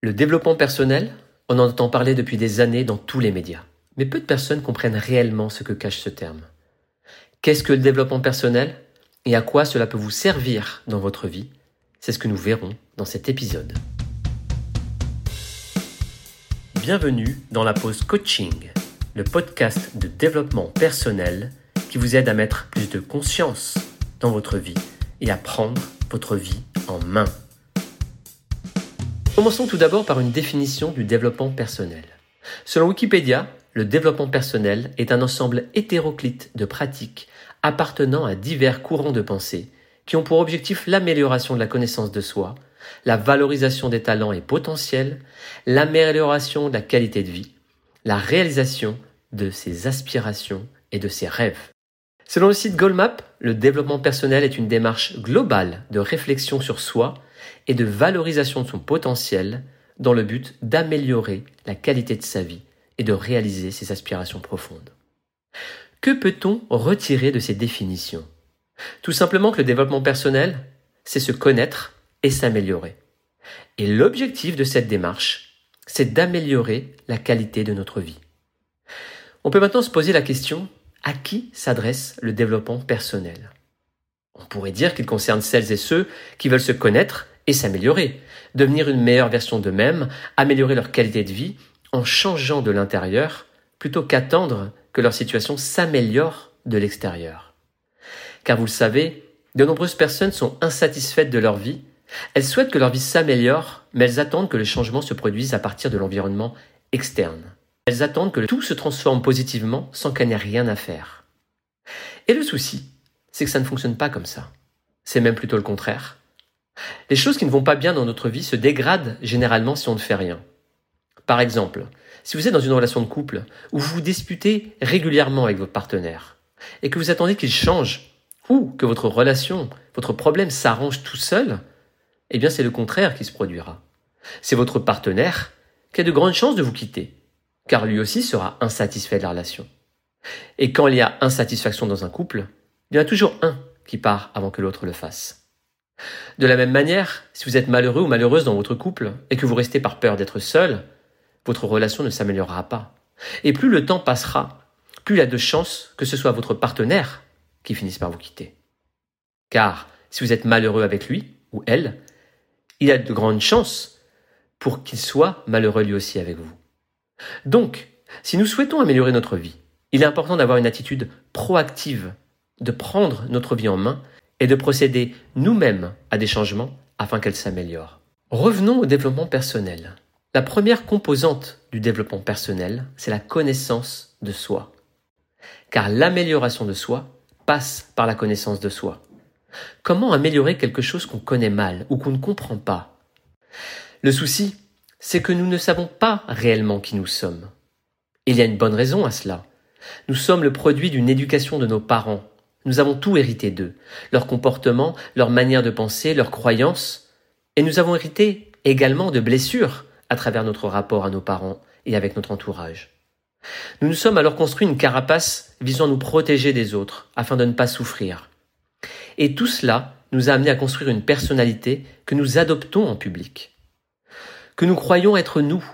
Le développement personnel, on en entend parler depuis des années dans tous les médias. Mais peu de personnes comprennent réellement ce que cache ce terme. Qu'est-ce que le développement personnel et à quoi cela peut vous servir dans votre vie? C'est ce que nous verrons dans cet épisode. Bienvenue dans la pause coaching, le podcast de développement personnel qui vous aide à mettre plus de conscience dans votre vie et à prendre votre vie en main. Commençons tout d'abord par une définition du développement personnel. Selon Wikipédia, le développement personnel est un ensemble hétéroclite de pratiques appartenant à divers courants de pensée qui ont pour objectif l'amélioration de la connaissance de soi, la valorisation des talents et potentiels, l'amélioration de la qualité de vie, la réalisation de ses aspirations et de ses rêves. Selon le site Goldmap, le développement personnel est une démarche globale de réflexion sur soi et de valorisation de son potentiel dans le but d'améliorer la qualité de sa vie et de réaliser ses aspirations profondes. Que peut-on retirer de ces définitions? Tout simplement que le développement personnel, c'est se connaître et s'améliorer. Et l'objectif de cette démarche, c'est d'améliorer la qualité de notre vie. On peut maintenant se poser la question, à qui s'adresse le développement personnel? On pourrait dire qu'il concerne celles et ceux qui veulent se connaître et s'améliorer, devenir une meilleure version d'eux-mêmes, améliorer leur qualité de vie en changeant de l'intérieur plutôt qu'attendre que leur situation s'améliore de l'extérieur. Car vous le savez, de nombreuses personnes sont insatisfaites de leur vie, elles souhaitent que leur vie s'améliore, mais elles attendent que le changement se produise à partir de l'environnement externe. Elles attendent que tout se transforme positivement sans qu'elles n'aient rien à faire. Et le souci, c'est que ça ne fonctionne pas comme ça. C'est même plutôt le contraire. Les choses qui ne vont pas bien dans notre vie se dégradent généralement si on ne fait rien. Par exemple, si vous êtes dans une relation de couple où vous vous disputez régulièrement avec votre partenaire et que vous attendez qu'il change ou que votre relation, votre problème s'arrange tout seul, eh bien c'est le contraire qui se produira. C'est votre partenaire qui a de grandes chances de vous quitter, car lui aussi sera insatisfait de la relation. Et quand il y a insatisfaction dans un couple, il y en a toujours un qui part avant que l'autre le fasse. De la même manière, si vous êtes malheureux ou malheureuse dans votre couple et que vous restez par peur d'être seul, votre relation ne s'améliorera pas. Et plus le temps passera, plus il y a de chances que ce soit votre partenaire qui finisse par vous quitter. Car si vous êtes malheureux avec lui ou elle, il y a de grandes chances pour qu'il soit malheureux lui aussi avec vous. Donc, si nous souhaitons améliorer notre vie, il est important d'avoir une attitude proactive, de prendre notre vie en main et de procéder nous-mêmes à des changements afin qu'elle s'améliore. Revenons au développement personnel. La première composante du développement personnel, c'est la connaissance de soi. Car l'amélioration de soi passe par la connaissance de soi. Comment améliorer quelque chose qu'on connaît mal ou qu'on ne comprend pas? Le souci, c'est que nous ne savons pas réellement qui nous sommes. Il y a une bonne raison à cela. Nous sommes le produit d'une éducation de nos parents, nous avons tout hérité d'eux, leur comportement, leur manière de penser, leurs croyances, et nous avons hérité également de blessures à travers notre rapport à nos parents et avec notre entourage. Nous nous sommes alors construit une carapace visant à nous protéger des autres, afin de ne pas souffrir. Et tout cela nous a amené à construire une personnalité que nous adoptons en public, que nous croyons être nous.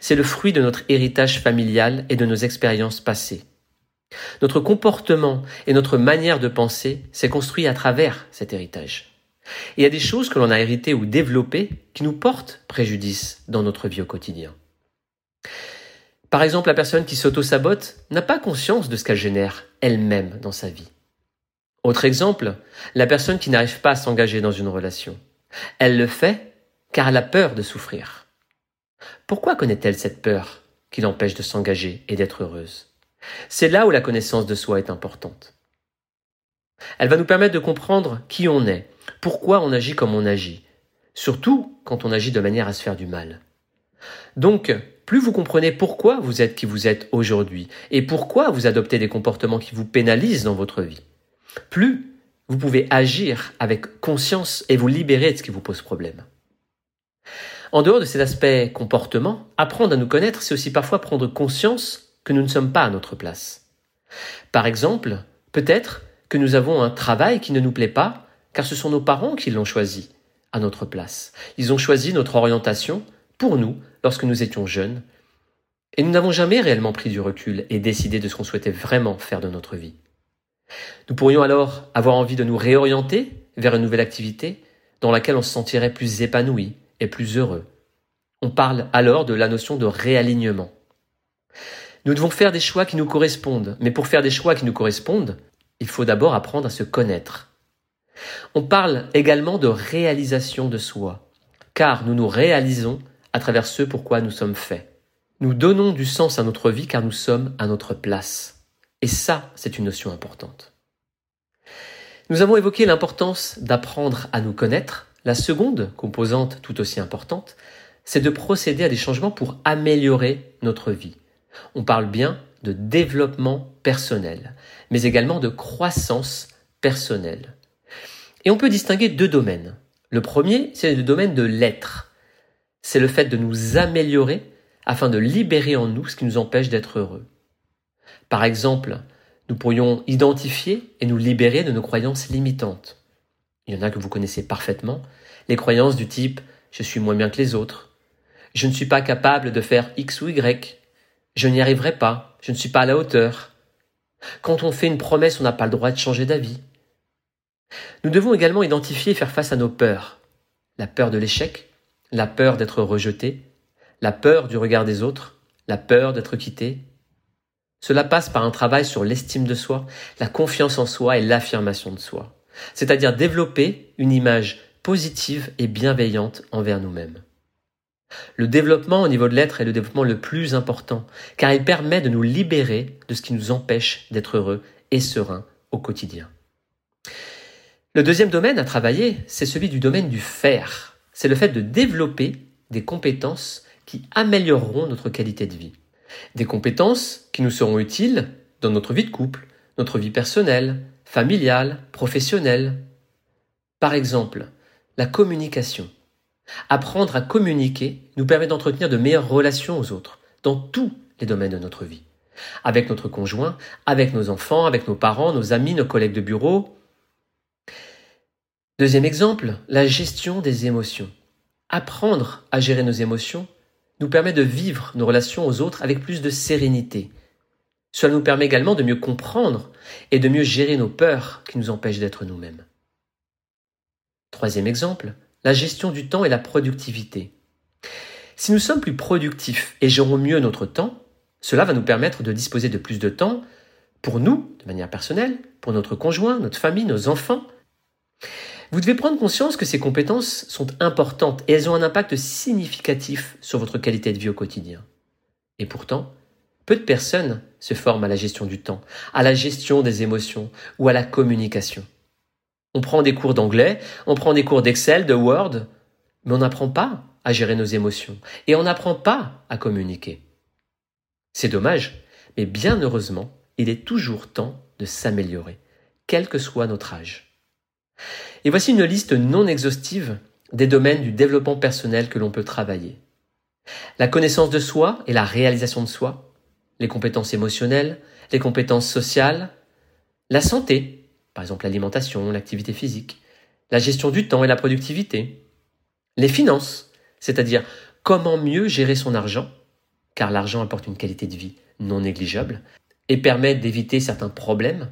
C'est le fruit de notre héritage familial et de nos expériences passées. Notre comportement et notre manière de penser s'est construit à travers cet héritage. il y a des choses que l'on a héritées ou développées qui nous portent préjudice dans notre vie au quotidien. Par exemple, la personne qui s'auto-sabote n'a pas conscience de ce qu'elle génère elle-même dans sa vie. Autre exemple, la personne qui n'arrive pas à s'engager dans une relation. Elle le fait car elle a peur de souffrir. Pourquoi connaît-elle cette peur qui l'empêche de s'engager et d'être heureuse? C'est là où la connaissance de soi est importante. Elle va nous permettre de comprendre qui on est, pourquoi on agit comme on agit, surtout quand on agit de manière à se faire du mal. Donc, plus vous comprenez pourquoi vous êtes qui vous êtes aujourd'hui et pourquoi vous adoptez des comportements qui vous pénalisent dans votre vie, plus vous pouvez agir avec conscience et vous libérer de ce qui vous pose problème. En dehors de ces aspects comportement, apprendre à nous connaître, c'est aussi parfois prendre conscience que nous ne sommes pas à notre place. Par exemple, peut-être que nous avons un travail qui ne nous plaît pas, car ce sont nos parents qui l'ont choisi à notre place. Ils ont choisi notre orientation pour nous lorsque nous étions jeunes, et nous n'avons jamais réellement pris du recul et décidé de ce qu'on souhaitait vraiment faire de notre vie. Nous pourrions alors avoir envie de nous réorienter vers une nouvelle activité dans laquelle on se sentirait plus épanoui et plus heureux. On parle alors de la notion de réalignement. Nous devons faire des choix qui nous correspondent, mais pour faire des choix qui nous correspondent, il faut d'abord apprendre à se connaître. On parle également de réalisation de soi, car nous nous réalisons à travers ce pourquoi nous sommes faits. Nous donnons du sens à notre vie car nous sommes à notre place. Et ça, c'est une notion importante. Nous avons évoqué l'importance d'apprendre à nous connaître. La seconde composante, tout aussi importante, c'est de procéder à des changements pour améliorer notre vie. On parle bien de développement personnel, mais également de croissance personnelle. Et on peut distinguer deux domaines. Le premier, c'est le domaine de l'être. C'est le fait de nous améliorer afin de libérer en nous ce qui nous empêche d'être heureux. Par exemple, nous pourrions identifier et nous libérer de nos croyances limitantes. Il y en a que vous connaissez parfaitement, les croyances du type je suis moins bien que les autres, je ne suis pas capable de faire X ou Y, je n'y arriverai pas, je ne suis pas à la hauteur. Quand on fait une promesse, on n'a pas le droit de changer d'avis. Nous devons également identifier et faire face à nos peurs. La peur de l'échec, la peur d'être rejeté, la peur du regard des autres, la peur d'être quitté. Cela passe par un travail sur l'estime de soi, la confiance en soi et l'affirmation de soi, c'est-à-dire développer une image positive et bienveillante envers nous-mêmes. Le développement au niveau de l'être est le développement le plus important, car il permet de nous libérer de ce qui nous empêche d'être heureux et serein au quotidien. Le deuxième domaine à travailler, c'est celui du domaine du faire. C'est le fait de développer des compétences qui amélioreront notre qualité de vie. Des compétences qui nous seront utiles dans notre vie de couple, notre vie personnelle, familiale, professionnelle. Par exemple, la communication. Apprendre à communiquer nous permet d'entretenir de meilleures relations aux autres, dans tous les domaines de notre vie. Avec notre conjoint, avec nos enfants, avec nos parents, nos amis, nos collègues de bureau. Deuxième exemple, la gestion des émotions. Apprendre à gérer nos émotions nous permet de vivre nos relations aux autres avec plus de sérénité. Cela nous permet également de mieux comprendre et de mieux gérer nos peurs qui nous empêchent d'être nous-mêmes. Troisième exemple, la gestion du temps et la productivité. Si nous sommes plus productifs et gérons mieux notre temps, cela va nous permettre de disposer de plus de temps pour nous, de manière personnelle, pour notre conjoint, notre famille, nos enfants, vous devez prendre conscience que ces compétences sont importantes et elles ont un impact significatif sur votre qualité de vie au quotidien. Et pourtant, peu de personnes se forment à la gestion du temps, à la gestion des émotions ou à la communication. On prend des cours d'anglais, on prend des cours d'Excel, de Word, mais on n'apprend pas à gérer nos émotions et on n'apprend pas à communiquer. C'est dommage, mais bien heureusement, il est toujours temps de s'améliorer, quel que soit notre âge. Et voici une liste non exhaustive des domaines du développement personnel que l'on peut travailler. La connaissance de soi et la réalisation de soi, les compétences émotionnelles, les compétences sociales, la santé, par exemple l'alimentation, l'activité physique, la gestion du temps et la productivité, les finances, c'est-à-dire comment mieux gérer son argent, car l'argent apporte une qualité de vie non négligeable et permet d'éviter certains problèmes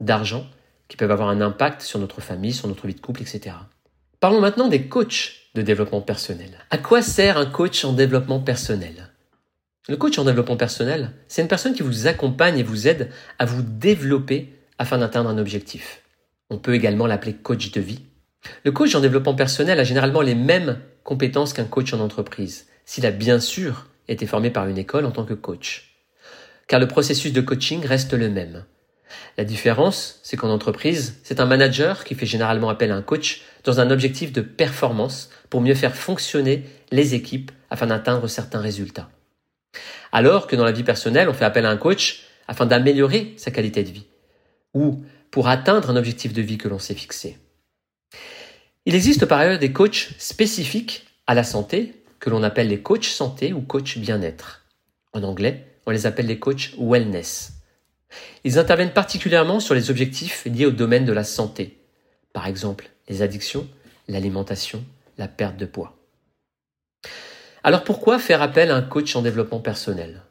d'argent qui peuvent avoir un impact sur notre famille, sur notre vie de couple, etc. Parlons maintenant des coachs de développement personnel. À quoi sert un coach en développement personnel? Le coach en développement personnel, c'est une personne qui vous accompagne et vous aide à vous développer afin d'atteindre un objectif. On peut également l'appeler coach de vie. Le coach en développement personnel a généralement les mêmes compétences qu'un coach en entreprise, s'il a bien sûr été formé par une école en tant que coach. Car le processus de coaching reste le même. La différence, c'est qu'en entreprise, c'est un manager qui fait généralement appel à un coach dans un objectif de performance pour mieux faire fonctionner les équipes afin d'atteindre certains résultats. Alors que dans la vie personnelle, on fait appel à un coach afin d'améliorer sa qualité de vie ou pour atteindre un objectif de vie que l'on s'est fixé. Il existe par ailleurs des coachs spécifiques à la santé que l'on appelle les coachs santé ou coachs bien-être. En anglais, on les appelle les coachs wellness. Ils interviennent particulièrement sur les objectifs liés au domaine de la santé, par exemple les addictions, l'alimentation, la perte de poids. Alors pourquoi faire appel à un coach en développement personnel?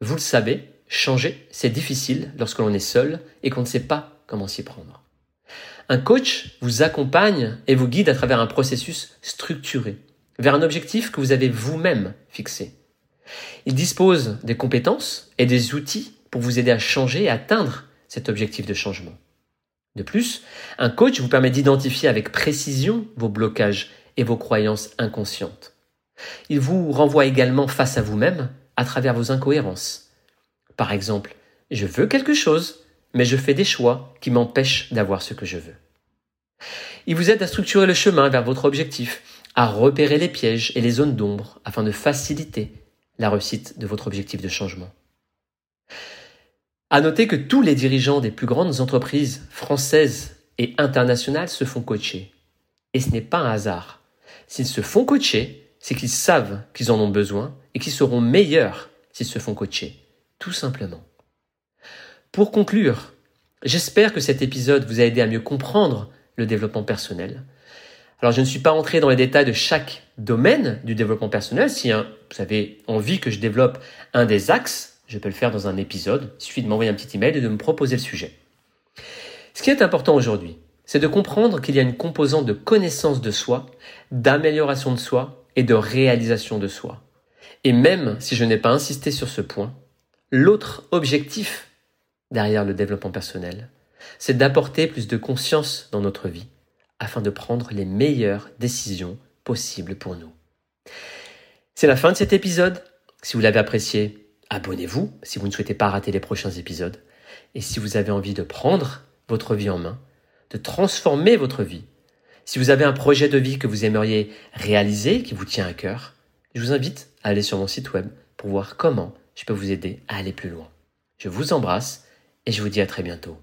Vous le savez, changer, c'est difficile lorsque l'on est seul et qu'on ne sait pas comment s'y prendre. Un coach vous accompagne et vous guide à travers un processus structuré vers un objectif que vous avez vous-même fixé. Il dispose des compétences et des outils pour vous aider à changer et atteindre cet objectif de changement. De plus, un coach vous permet d'identifier avec précision vos blocages et vos croyances inconscientes. Il vous renvoie également face à vous-même à travers vos incohérences. Par exemple, je veux quelque chose, mais je fais des choix qui m'empêchent d'avoir ce que je veux. Il vous aide à structurer le chemin vers votre objectif, à repérer les pièges et les zones d'ombre afin de faciliter la réussite de votre objectif de changement. À noter que tous les dirigeants des plus grandes entreprises françaises et internationales se font coacher. Et ce n'est pas un hasard. S'ils se font coacher, c'est qu'ils savent qu'ils en ont besoin et qu'ils seront meilleurs s'ils se font coacher. Tout simplement. Pour conclure, j'espère que cet épisode vous a aidé à mieux comprendre le développement personnel. Alors je ne suis pas entré dans les détails de chaque domaine du développement personnel. Si hein, vous avez envie que je développe un des axes, je peux le faire dans un épisode. Il suffit de m'envoyer un petit email et de me proposer le sujet. Ce qui est important aujourd'hui, c'est de comprendre qu'il y a une composante de connaissance de soi, d'amélioration de soi et de réalisation de soi. Et même si je n'ai pas insisté sur ce point, l'autre objectif derrière le développement personnel, c'est d'apporter plus de conscience dans notre vie afin de prendre les meilleures décisions possibles pour nous. C'est la fin de cet épisode. Si vous l'avez apprécié, abonnez-vous si vous ne souhaitez pas rater les prochains épisodes. Et si vous avez envie de prendre votre vie en main, de transformer votre vie, si vous avez un projet de vie que vous aimeriez réaliser, qui vous tient à cœur, je vous invite à aller sur mon site web pour voir comment je peux vous aider à aller plus loin. Je vous embrasse et je vous dis à très bientôt.